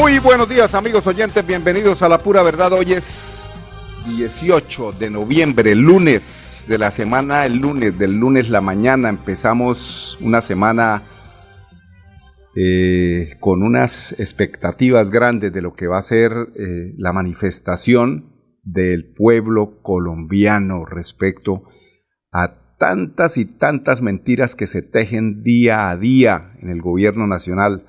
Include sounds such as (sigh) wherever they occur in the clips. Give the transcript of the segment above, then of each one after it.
Muy buenos días amigos oyentes, bienvenidos a La Pura Verdad. Hoy es 18 de noviembre, lunes de la semana, el lunes, del lunes la mañana. Empezamos una semana eh, con unas expectativas grandes de lo que va a ser eh, la manifestación del pueblo colombiano respecto a tantas y tantas mentiras que se tejen día a día en el gobierno nacional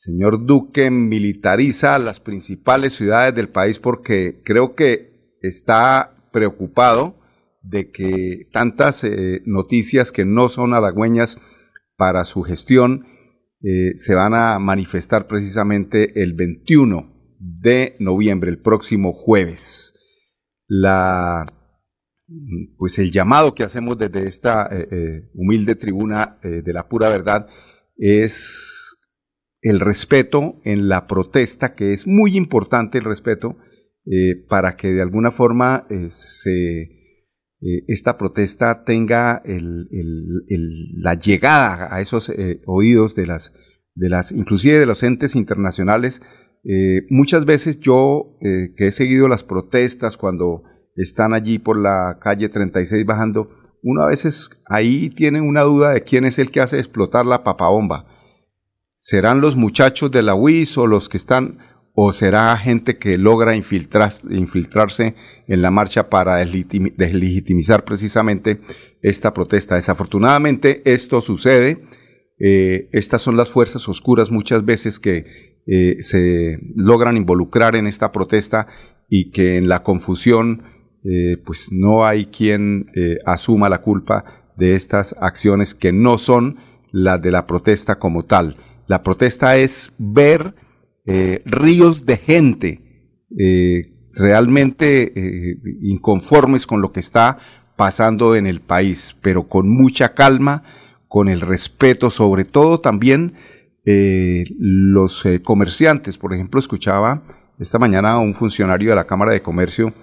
señor Duque militariza las principales ciudades del país porque creo que está preocupado de que tantas eh, noticias que no son halagüeñas para su gestión eh, se van a manifestar precisamente el 21 de noviembre, el próximo jueves. La, pues el llamado que hacemos desde esta eh, humilde tribuna de la pura verdad es el respeto en la protesta, que es muy importante el respeto, eh, para que de alguna forma eh, eh, esta protesta tenga la llegada a esos oídos de las, de las, inclusive de los entes internacionales. muchas veces yo, que he seguido las protestas cuando están allí por la calle 36 bajando, uno a veces ahí tiene una duda de quién es el que hace explotar la papabomba ¿Serán los muchachos de la UIS o los que están, o será gente que logra infiltrarse en la marcha para deslegitimizar precisamente esta protesta? Desafortunadamente esto sucede. Eh, estas son las fuerzas oscuras muchas veces que eh, se logran involucrar en esta protesta y que en la confusión eh, pues no hay quien asuma la culpa de estas acciones que no son las de la protesta como tal. La protesta es ver eh, ríos de gente eh, realmente eh, inconformes con lo que está pasando en el país, pero con mucha calma, con el respeto, sobre todo también los comerciantes. Por ejemplo, escuchaba esta mañana a un funcionario de la Cámara de Comercio,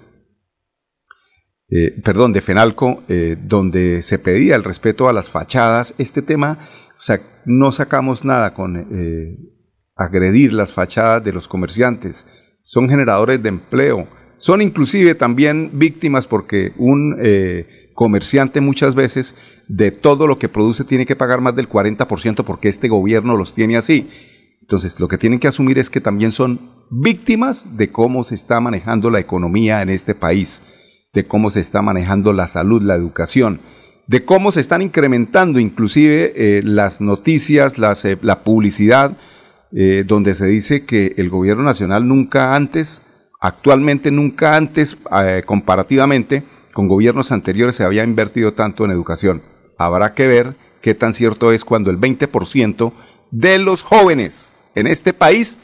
perdón, de FENALCO, donde se pedía el respeto a las fachadas. Este tema o sea, no sacamos nada con eh, agredir las fachadas de los comerciantes. Son generadores de empleo. Son inclusive también víctimas porque un eh, comerciante muchas veces de todo lo que produce tiene que pagar más del 40% porque este gobierno los tiene así. Entonces, lo que tienen que asumir es que también son víctimas de cómo se está manejando la economía en este país, de cómo se está manejando la salud, la educación de cómo se están incrementando inclusive eh, las noticias, las, eh, la publicidad, eh, donde se dice que el gobierno nacional nunca antes, actualmente nunca antes, comparativamente con gobiernos anteriores, se había invertido tanto en educación. Habrá que ver qué tan cierto es cuando el 20% de los jóvenes en este país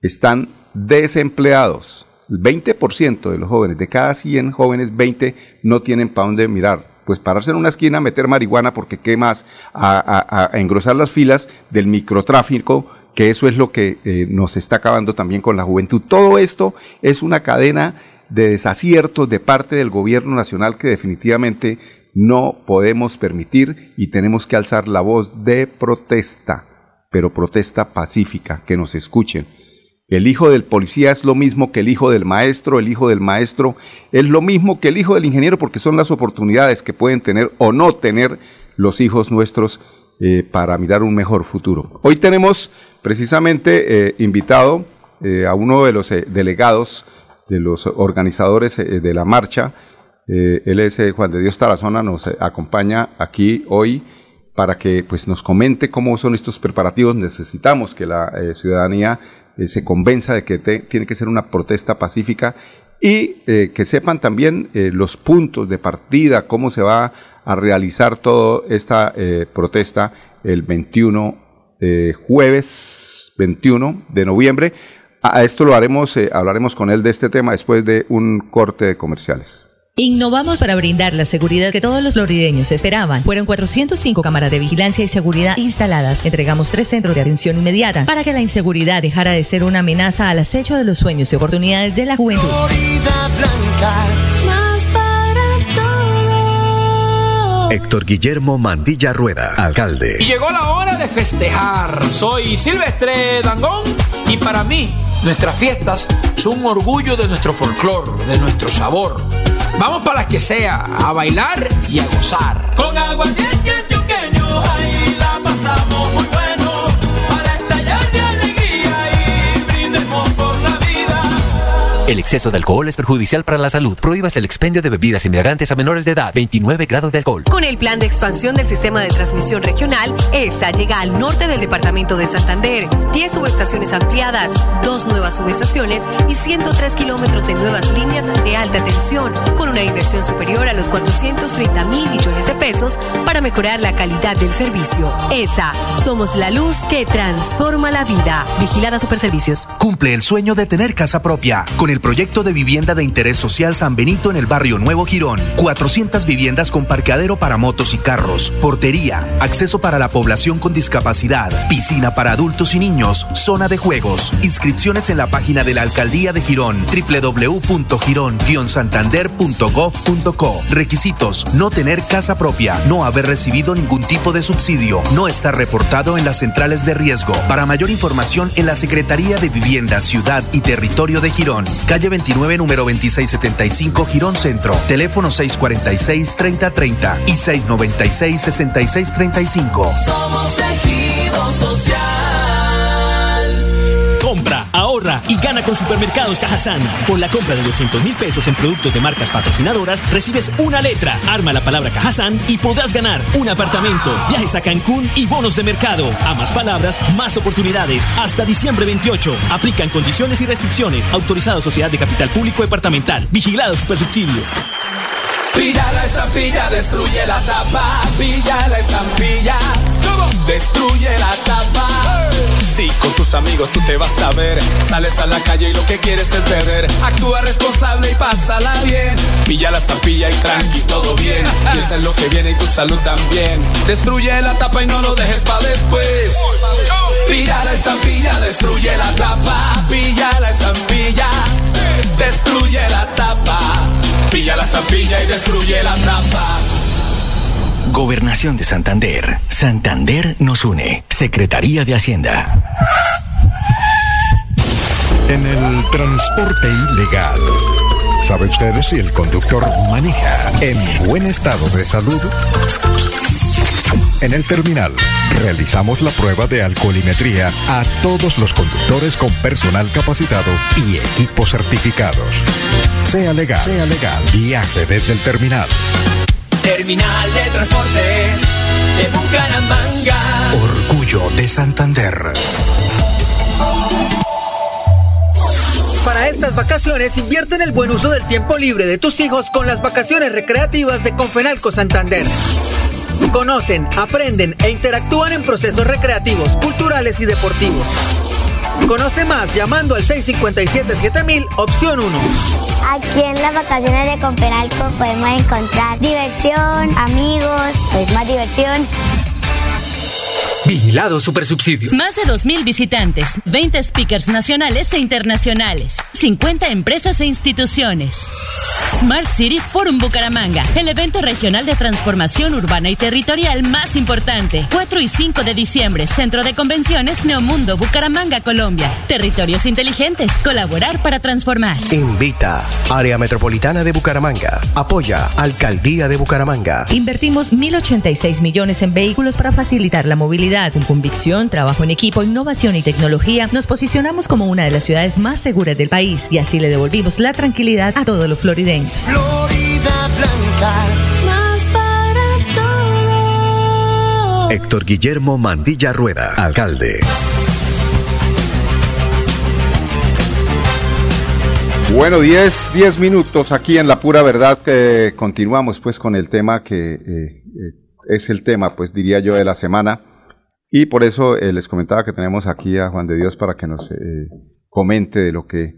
están desempleados. El 20% de los jóvenes, de cada 100 jóvenes, 20 no tienen para dónde mirar pues pararse en una esquina, meter marihuana, porque qué más, a, engrosar las filas del microtráfico, que eso es lo que eh, nos está acabando también con la juventud. Todo esto es una cadena de desaciertos de parte del gobierno nacional que definitivamente no podemos permitir y tenemos que alzar la voz de protesta, pero protesta pacífica, que nos escuchen el hijo del policía es lo mismo que el hijo del maestro, el hijo del maestro es lo mismo que el hijo del ingeniero porque son las oportunidades que pueden tener o no tener los hijos nuestros eh, para mirar un mejor futuro. Hoy tenemos precisamente eh, invitado eh, a uno de los delegados de los organizadores de la marcha. él es Juan de Dios Tarazona, nos acompaña aquí hoy para que pues, nos comente cómo son estos preparativos. Necesitamos que la ciudadanía eh, se convenza de que tiene que ser una protesta pacífica y eh, que sepan también los puntos de partida, cómo se va a realizar toda esta protesta el 21, jueves 21 de noviembre. A esto lo haremos, hablaremos con él de este tema después de un corte de comerciales. Innovamos para brindar la seguridad que todos los florideños esperaban. Fueron 405 cámaras de vigilancia y seguridad instaladas. Entregamos tres centros de atención inmediata para que la inseguridad dejara de ser una amenaza al acecho de los sueños y oportunidades de la juventud. Héctor Guillermo Mandilla Rueda, alcalde. Y llegó la hora de festejar. Soy Silvestre Dangón y para mí nuestras fiestas son un orgullo de nuestro folclor, de nuestro sabor. Vamos para las que sea, a bailar y a gozar. Con agua choqueño, ahí la pasamos El exceso de alcohol es perjudicial para la salud. Prohíbas el expendio de bebidas embriagantes a menores de edad. 29 grados de alcohol. Con el plan de expansión del sistema de transmisión regional, ESA llega al norte del departamento de Santander. 10 subestaciones ampliadas, dos nuevas subestaciones y 103 kilómetros de nuevas líneas de alta tensión, con una inversión superior a los 430 mil millones de pesos para mejorar la calidad del servicio. ESA, somos la luz que transforma la vida. Vigilada Superservicios. Cumple el sueño de tener casa propia con el proyecto de vivienda de interés social San Benito en el barrio Nuevo Girón. 400 viviendas con parqueadero para motos y carros, portería, acceso para la población con discapacidad, piscina para adultos y niños, zona de juegos. Inscripciones en la página de la Alcaldía de Girón, www.girón-santander.gov.co. Requisitos: no tener casa propia, no haber recibido ningún tipo de subsidio, no estar reportado en las centrales de riesgo. Para mayor información en la Secretaría de Vivienda, Ciudad y Territorio de Girón, calle 29, número 2675, Girón Centro, teléfono 646-3030 y 696-6635. Somos tejido social. Ahorra y gana con Supermercados Cajazán. Por la compra de 200 mil pesos en productos de marcas patrocinadoras, recibes una letra. Arma la palabra Cajazán y podrás ganar un apartamento, viajes a Cancún y bonos de mercado. A más palabras, más oportunidades. Hasta diciembre 28. Aplican condiciones y restricciones. Autorizado Sociedad de Capital Público Departamental. Vigilado Supersubsidio. Pilla la estampilla, destruye la tapa. Pilla la estampilla. Destruye la tapa. Sí, con tus amigos tú te vas a ver. Sales a la calle y lo que quieres es beber. Actúa responsable y pásala bien. Pilla la estampilla y tranqui, todo bien. Piensa en lo que viene y tu salud también. Destruye la tapa y no lo dejes para después. Pilla la estampilla, destruye la tapa. Pilla la estampilla, destruye la tapa. Pilla la estampilla y destruye la tapa. Gobernación de Santander. Santander nos une. Secretaría de Hacienda. En el transporte ilegal. ¿Sabe usted si el conductor maneja en buen estado de salud? En el terminal realizamos la prueba de alcoholimetría a todos los conductores con personal capacitado y equipos certificados. Sea legal, sea legal, viaje desde el terminal. Terminal de transportes de Bucaramanga. Orgullo de Santander. Para estas vacaciones invierte en el buen uso del tiempo libre de tus hijos con las vacaciones recreativas de Confenalco Santander. Conocen, aprenden e interactúan en procesos recreativos, culturales y deportivos. Conoce más llamando al 657-7000, opción 1. Aquí en las vacaciones de Confenalco podemos encontrar diversión, amigos, pues más diversión. Vigilado Supersubsidio. Más de 2.000 visitantes, 20 speakers nacionales e internacionales, 50 empresas e instituciones. Smart City Forum Bucaramanga, el evento regional de transformación urbana y territorial más importante. 4 y 5 de diciembre, Centro de Convenciones Neomundo Bucaramanga, Colombia. Territorios inteligentes, colaborar para transformar. Invita, Área Metropolitana de Bucaramanga. Apoya, Alcaldía de Bucaramanga. Invertimos 1.086 millones en vehículos para facilitar la movilidad. Con convicción, trabajo en equipo, innovación y tecnología, nos posicionamos como una de las ciudades más seguras del país y así le devolvimos la tranquilidad a todos los florideños. Florida Blanca. Más para todo. Héctor Guillermo Mandilla Rueda, alcalde. Bueno, 10, 10 minutos aquí en La Pura Verdad. continuamos pues con el tema que eh, eh, es el tema, pues diría yo, de la semana. Y por eso eh, les comentaba que tenemos aquí a Juan de Dios para que nos comente de lo que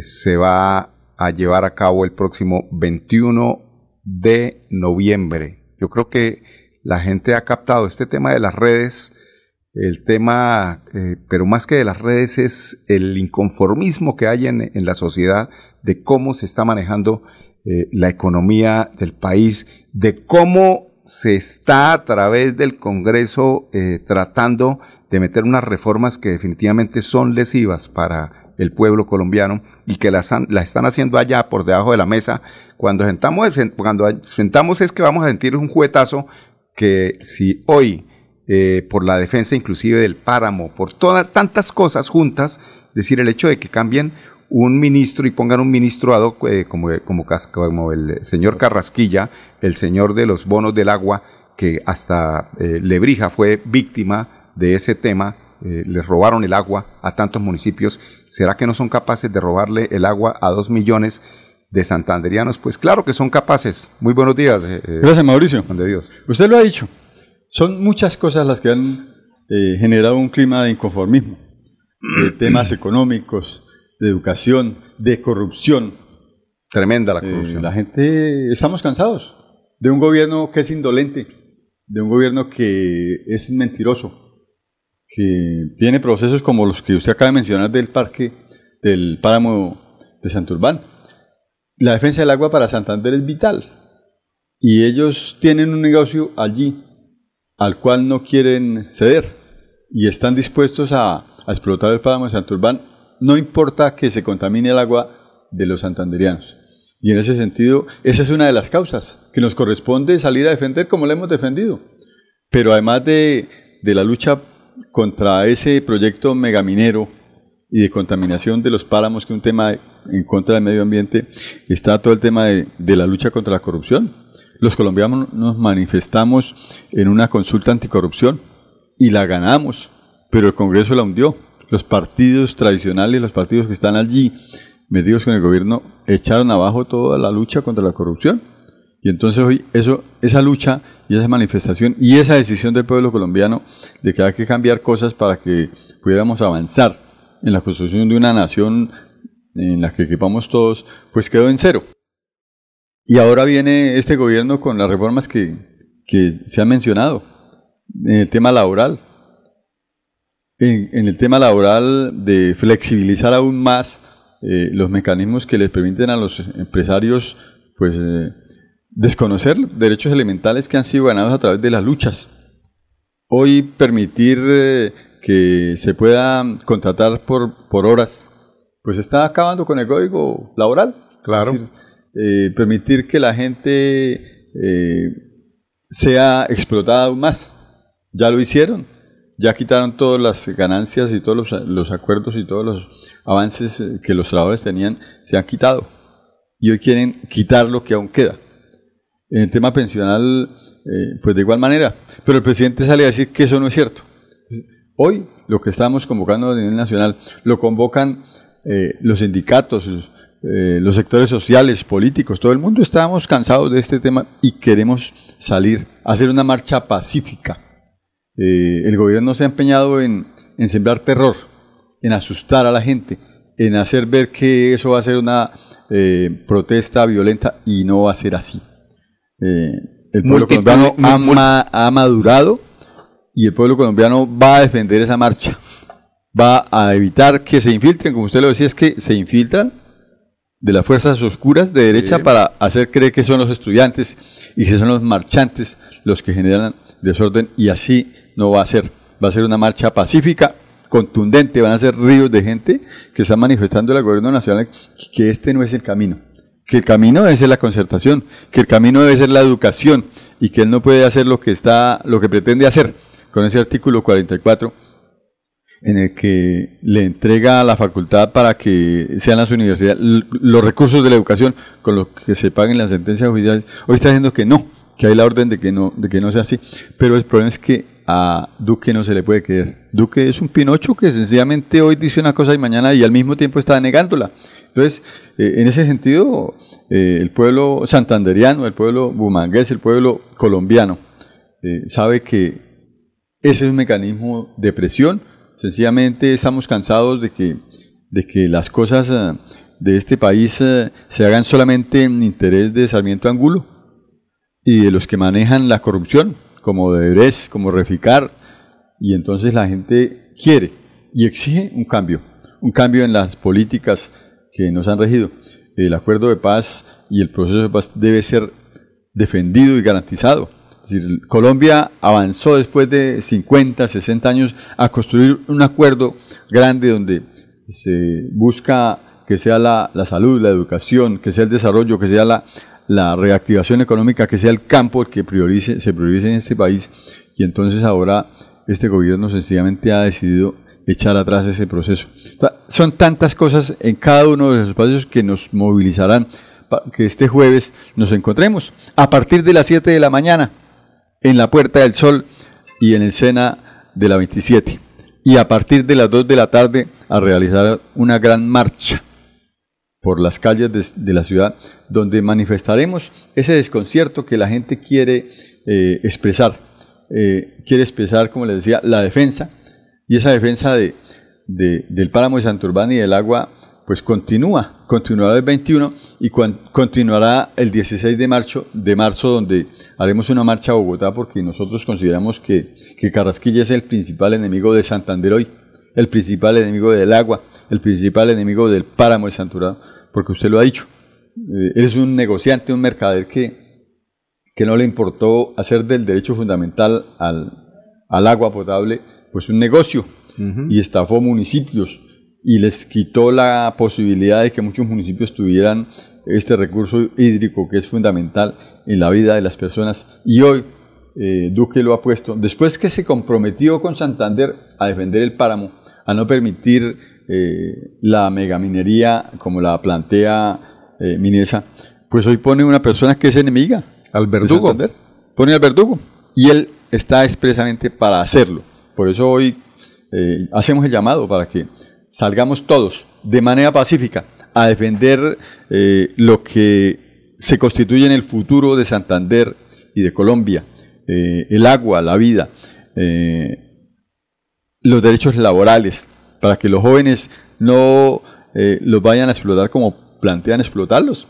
se va a llevar a cabo el próximo 21 de noviembre. Yo creo que la gente ha captado este tema de las redes el tema, eh, pero más que de las redes, es el inconformismo que hay en, la sociedad de cómo se está manejando eh, la economía del país, de cómo se está a través del Congreso eh, tratando de meter unas reformas que definitivamente son lesivas para el pueblo colombiano y que las, la están haciendo allá por debajo de la mesa. Cuando sentamos, cuando sentamos es que vamos a sentir un juguetazo que si hoy eh, por la defensa inclusive del páramo, por todas tantas cosas juntas, decir el hecho de que cambien un ministro y pongan un ministro ad eh, como, como, como, el señor Carrasquilla, el señor de los bonos del agua, que hasta eh, Lebrija fue víctima de ese tema, le robaron el agua a tantos municipios, ¿será que no son capaces de robarle el agua a dos millones de santanderianos? Pues claro que son capaces. Muy buenos días. Gracias, Mauricio. De Dios. Usted lo ha dicho. Son muchas cosas las que han eh, generado un clima de inconformismo, de (clears throat) temas económicos, de educación, de corrupción. Tremenda la eh, corrupción. la gente, estamos cansados de un gobierno que es indolente, de un gobierno que es mentiroso, que tiene procesos como los que usted acaba de mencionar del parque, del páramo de Santurbán. La defensa del agua para Santander es vital y ellos tienen un negocio allí al cual no quieren ceder y están dispuestos a, explotar el páramo de Santurbán, no importa que se contamine el agua de los santanderianos. Y en ese sentido, esa es una de las causas que nos corresponde salir a defender como la hemos defendido. Pero además de, la lucha contra ese proyecto megaminero y de contaminación de los páramos, que es un tema en contra del medio ambiente, está todo el tema de la lucha contra la corrupción los colombianos nos manifestamos en una consulta anticorrupción y la ganamos, pero el Congreso la hundió. Los partidos tradicionales, los partidos que están allí metidos con el gobierno, echaron abajo toda la lucha contra la corrupción. Y entonces hoy eso, esa lucha y esa manifestación y esa decisión del pueblo colombiano de que hay que cambiar cosas para que pudiéramos avanzar en la construcción de una nación en la que equipamos todos, pues quedó en cero. Y ahora viene este gobierno con las reformas que, se han mencionado en el tema laboral. En, el tema laboral de flexibilizar aún más eh, los mecanismos que les permiten a los empresarios pues eh, desconocer derechos elementales que han sido ganados a través de las luchas. Hoy permitir eh, que se pueda contratar por, por horas, pues está acabando con el código laboral. Claro. Eh, permitir que la gente eh, sea explotada aún más. Ya lo hicieron, ya quitaron todas las ganancias y todos los, acuerdos y todos los avances que los trabajadores tenían, se han quitado. Y hoy quieren quitar lo que aún queda. En el tema pensional, pues de igual manera. Pero el presidente sale a decir que eso no es cierto. Hoy lo que estamos convocando a nivel nacional lo convocan los sindicatos, eh, los sectores sociales, políticos, todo el mundo estábamos cansados de este tema y queremos salir a hacer una marcha pacífica. Eh, el gobierno se ha empeñado en, sembrar terror, en asustar a la gente, en hacer ver que eso va a ser una eh, protesta violenta y no va a ser así. El pueblo colombiano ha, madurado y el pueblo colombiano va a defender esa marcha. Va a evitar que se infiltren, como usted lo decía, es que se infiltran de las fuerzas oscuras de derecha para hacer creer que son los estudiantes y que son los marchantes los que generan desorden y así no va a ser. Va a ser una marcha pacífica, contundente, van a ser ríos de gente que están manifestando al gobierno nacional que este no es el camino, que el camino debe ser la concertación, que el camino debe ser la educación y que él no puede hacer lo que está, lo que pretende hacer con ese artículo 44 en el que le entrega la facultad para que sean las universidades los recursos de la educación con los que se paguen las sentencias judiciales. Hoy está diciendo que no, que hay la orden de que no, de que no sea así. Pero el problema es que a Duque no se le puede creer. Duque es un Pinocho que sencillamente hoy dice una cosa y mañana y al mismo tiempo está negándola. Entonces, eh, en ese sentido, eh, el pueblo santanderiano, el pueblo bumangués, el pueblo colombiano, eh, sabe que ese es un mecanismo de presión. Sencillamente estamos cansados de que, de que las cosas de este país se hagan solamente en interés de Sarmiento Angulo y de los que manejan la corrupción, como Debres, como Reficar, y entonces la gente quiere y exige un cambio, un cambio en las políticas que nos han regido. El acuerdo de paz y el proceso de paz debe ser defendido y garantizado. Colombia avanzó después de 50, 60 años a construir un acuerdo grande donde se busca que sea la, salud, la educación, que sea el desarrollo, que sea la, la reactivación económica, que sea el campo el que priorice, se priorice en este país. Y entonces ahora este gobierno sencillamente ha decidido echar atrás ese proceso. Son tantas cosas en cada uno de los espacios que nos movilizarán para que este jueves nos encontremos a partir de las 7 de la mañana en la Puerta del Sol y en el Sena de la 27 y a partir de las 2 de la tarde a realizar una gran marcha por las calles de, la ciudad donde manifestaremos ese desconcierto que la gente quiere eh, expresar, eh, quiere expresar, como les decía, la defensa y esa defensa de, del páramo de Santurbán y del agua, pues continúa, continuará el 21 y continuará el 16 de marzo, de marzo, donde haremos una marcha a Bogotá, porque nosotros consideramos que, que Carrasquilla es el principal enemigo de Santander hoy, el principal enemigo del agua, el principal enemigo del páramo de Santurbán, porque usted lo ha dicho. Eh, es un negociante, un mercader que, que no le importó hacer del derecho fundamental al, al agua potable pues un negocio y estafó municipios y les quitó la posibilidad de que muchos municipios tuvieran este recurso hídrico que es fundamental en la vida de las personas. Y hoy eh, Duque lo ha puesto, después que se comprometió con Santander a defender el páramo, a no permitir eh, la megaminería como la plantea eh, Minesa, pues hoy pone una persona que es enemiga. Al verdugo. Pone al verdugo. Y él está expresamente para hacerlo. Por eso hoy eh, hacemos el llamado para que salgamos todos de manera pacífica a defender eh, lo que se constituye en el futuro de Santander y de Colombia, eh, el agua, la vida, los derechos laborales, para que los jóvenes no los vayan a explotar como plantean explotarlos,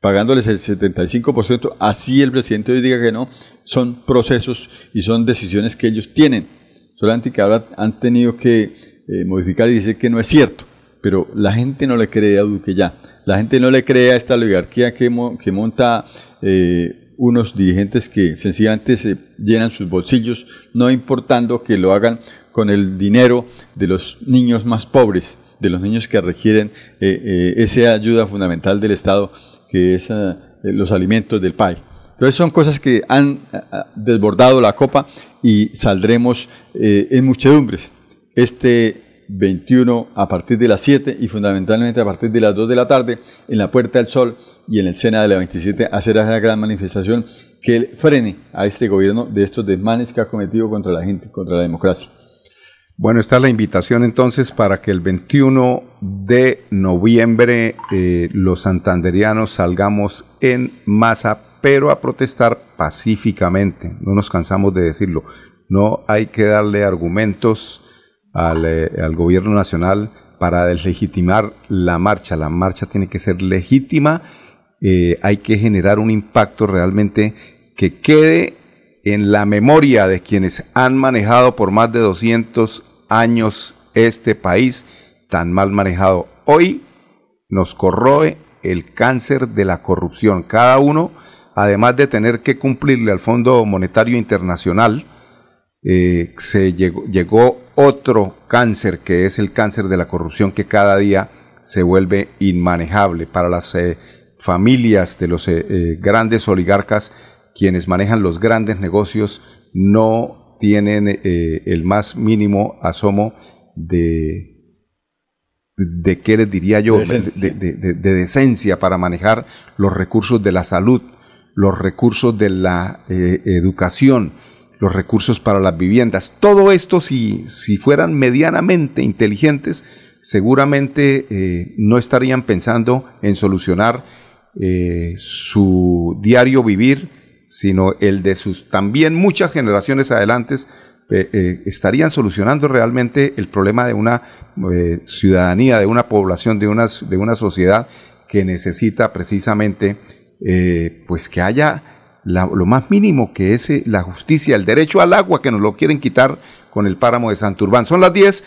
pagándoles el 75%, así el presidente hoy diga que no, son procesos y son decisiones que ellos tienen solamente que ahora han tenido que eh, modificar y decir que no es cierto, pero la gente no le cree a Duque ya, la gente no le cree a esta oligarquía que, monta eh, unos dirigentes que sencillamente se llenan sus bolsillos, no importando que lo hagan con el dinero de los niños más pobres, de los niños que requieren eh, esa ayuda fundamental del Estado, que es los alimentos del país. Entonces son cosas que han desbordado la copa y saldremos eh, en muchedumbres este 21 a partir de las 7 y fundamentalmente a partir de las 2 de la tarde en la Puerta del Sol y en el Sena de la 27 hacer esa gran manifestación que frene a este gobierno de estos desmanes que ha cometido contra la gente, contra la democracia. Bueno, está la invitación entonces para que el 21 de noviembre eh, los santanderianos salgamos en masa pero a protestar pacíficamente. No nos cansamos de decirlo. No hay que darle argumentos al, eh, gobierno nacional para deslegitimar la marcha. La marcha tiene que ser legítima. Eh, hay que generar un impacto realmente que quede en la memoria de quienes han manejado por más de 200 años este país tan mal manejado. Hoy nos corroe el cáncer de la corrupción. Cada uno además de tener que cumplirle al Fondo Monetario Internacional, eh, se llegó, otro cáncer que es el cáncer de la corrupción que cada día se vuelve inmanejable para las eh, familias de los eh, grandes oligarcas, quienes manejan los grandes negocios, no tienen el más mínimo asomo de, de qué les diría yo, de, decencia para manejar los recursos de la salud, los recursos de la eh, educación, los recursos para las viviendas. Todo esto, si, si fueran medianamente inteligentes, seguramente eh, no estarían pensando en solucionar eh, su diario vivir, sino el de sus también muchas generaciones adelantes, eh, estarían solucionando realmente el problema de una ciudadanía, de una población, de una, de una sociedad que necesita precisamente pues que haya lo más mínimo que es la justicia, el derecho al agua que nos lo quieren quitar con el páramo de Santurbán. Son las 10,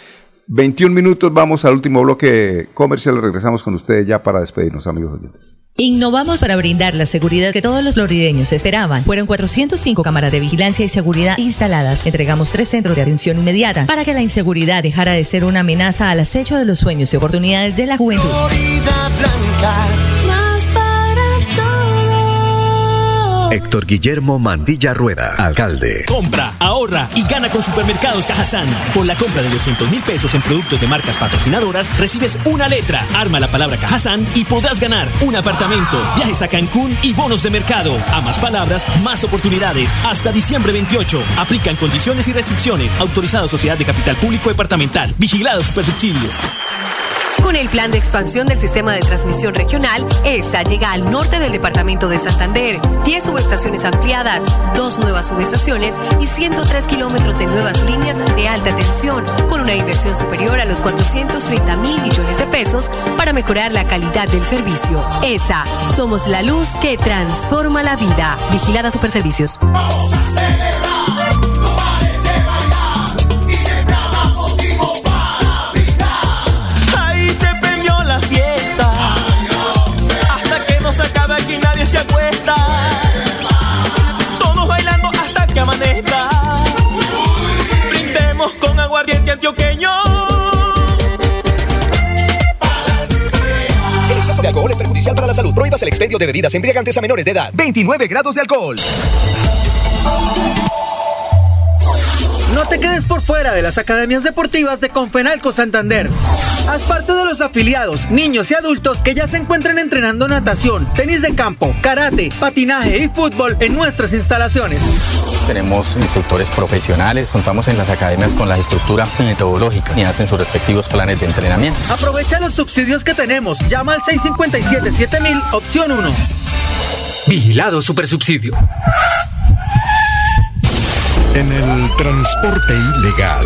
21 minutos, vamos al último bloque comercial, regresamos con ustedes ya para despedirnos, amigos oyentes. Innovamos para brindar la seguridad que todos los florideños esperaban. Fueron 405 cámaras de vigilancia y seguridad instaladas. Entregamos tres centros de atención inmediata para que la inseguridad dejara de ser una amenaza al acecho de los sueños y oportunidades de la juventud. Héctor Guillermo Mandilla Rueda, alcalde. Compra, ahorra y gana con Supermercados Cajazán. Por la compra de 200 mil pesos en productos de marcas patrocinadoras, recibes una letra, arma la palabra Cajazán y podrás ganar un apartamento, viajes a Cancún y bonos de mercado. A más palabras, más oportunidades. Hasta diciembre 28. Aplican condiciones y restricciones. Autorizado Sociedad de Capital Público Departamental. Vigilado Supersubsidio. Con el plan de expansión del sistema de transmisión regional, ESA llega al norte del departamento de Santander. 10 subestaciones ampliadas, dos nuevas subestaciones y 103 kilómetros de nuevas líneas de alta tensión, con una inversión superior a los 430 mil millones de pesos para mejorar la calidad del servicio. ESA, somos la luz que transforma la vida. Vigilada Superservicios. Vamos se de bebidas embriagantes a menores de edad. 29 grados de alcohol. No te quedes por fuera de las academias deportivas de Confenalco Santander. Haz parte de los afiliados, niños y adultos que ya se encuentran entrenando natación, tenis de campo, karate, patinaje y fútbol en nuestras instalaciones. Tenemos instructores profesionales, contamos en las academias con la estructura metodológica y hacen sus respectivos planes de entrenamiento. Aprovecha los subsidios que tenemos. Llama al 657-7000, opción 1. Vigilado Supersubsidio. En el transporte ilegal.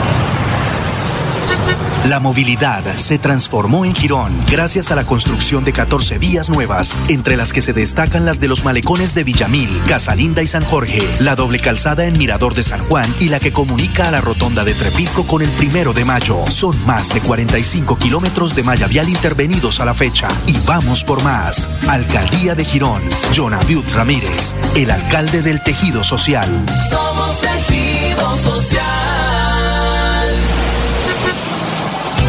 La movilidad se transformó en Girón gracias a la construcción de 14 vías nuevas, entre las que se destacan las de los malecones de Villamil, Casalinda y San Jorge, la doble calzada en Mirador de San Juan y la que comunica a la rotonda de Trepico con el primero de mayo. Son más de 45 kilómetros de malla vial intervenidos a la fecha y vamos por más. Alcaldía de Girón, Jonaviud Ramírez, el alcalde del tejido social. Somos tejido social.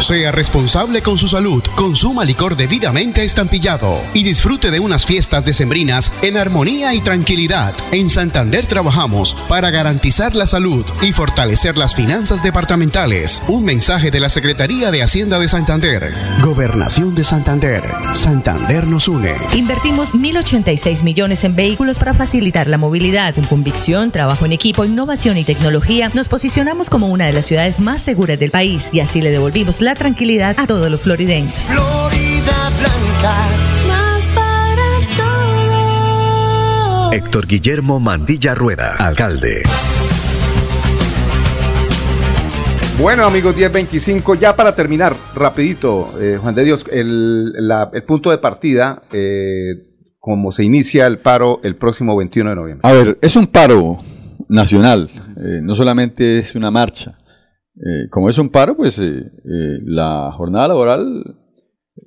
Sea responsable con su salud. Consuma licor debidamente estampillado y disfrute de unas fiestas decembrinas en armonía y tranquilidad. En Santander trabajamos para garantizar la salud y fortalecer las finanzas departamentales. Un mensaje de la Secretaría de Hacienda de Santander. Gobernación de Santander. Santander nos une. Invertimos 1.086 millones en vehículos para facilitar la movilidad. Con convicción, trabajo en equipo, innovación y tecnología, nos posicionamos como una de las ciudades más seguras del país y así le devolvimos la tranquilidad a todos los florideños. Florida Blanca, más para todos. Héctor Guillermo Mandilla Rueda, alcalde. Bueno amigos, 10.25, ya para terminar, rapidito, eh, Juan de Dios, el, la- el punto de partida, eh, como se inicia el paro el próximo 21 de noviembre. A ver, es un paro nacional, eh, no solamente es una marcha. Eh, como es un paro, pues eh, eh, la jornada laboral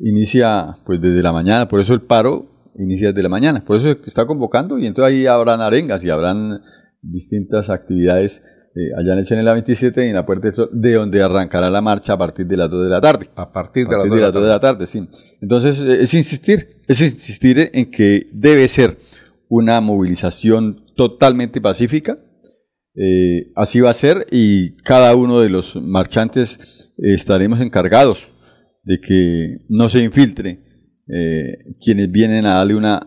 inicia pues desde la mañana, por eso el paro inicia desde la mañana, por eso está convocando y entonces ahí habrán arengas y habrán distintas actividades eh, allá en el CNLA 27, en la Puerta del Sol, de donde arrancará la marcha a partir de las 2 de la tarde. A partir de, A las partir dos de las 2 de la tarde, sí. Entonces, eh, es insistir, es insistir en que debe ser una movilización totalmente pacífica. Eh, así va a ser y cada uno de los marchantes eh, estaremos encargados de que no se infiltre eh, quienes vienen a darle una,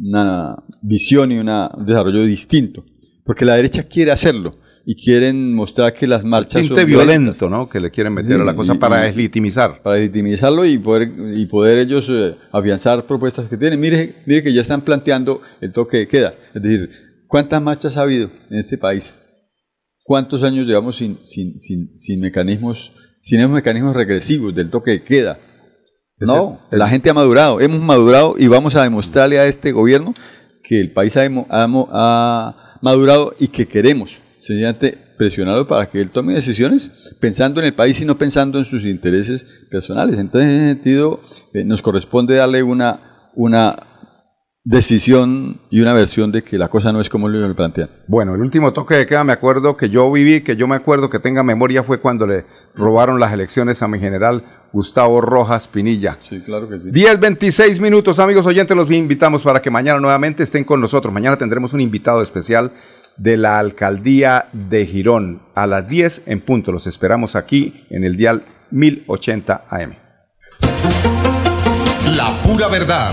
una visión y una- un desarrollo distinto. Porque la derecha quiere hacerlo y quieren mostrar que las marchas son violentas. violento, ¿no? Que le quieren meter a la cosa y- para deslegitimizar. Para legitimizarlo y poder, y poder ellos eh, afianzar propuestas que tienen. Mire, mire que ya están planteando el toque de queda. Es decir, ¿cuántas marchas ha habido en este país? ¿Cuántos años llevamos sin, sin, sin, sin mecanismos, sin esos mecanismos regresivos del toque de queda? No, la gente ha madurado, hemos madurado y vamos a demostrarle a este gobierno que el país ha, ha madurado y que queremos sencillamente presionarlo para que él tome decisiones pensando en el país y no pensando en sus intereses personales. Entonces, en ese sentido, eh, nos corresponde darle una, una decisión y una versión de que la cosa no es como lo plantean. Bueno, el último toque de queda, me acuerdo que yo viví, que yo me acuerdo que tenga memoria, fue cuando le robaron las elecciones a mi general Gustavo Rojas Pinilla. Sí, claro que sí. 10, 26 minutos, amigos oyentes, los invitamos para que mañana nuevamente estén con nosotros. Mañana tendremos un invitado especial de la alcaldía de Girón a las 10 en punto. Los esperamos aquí en el dial 1080 AM. La pura verdad.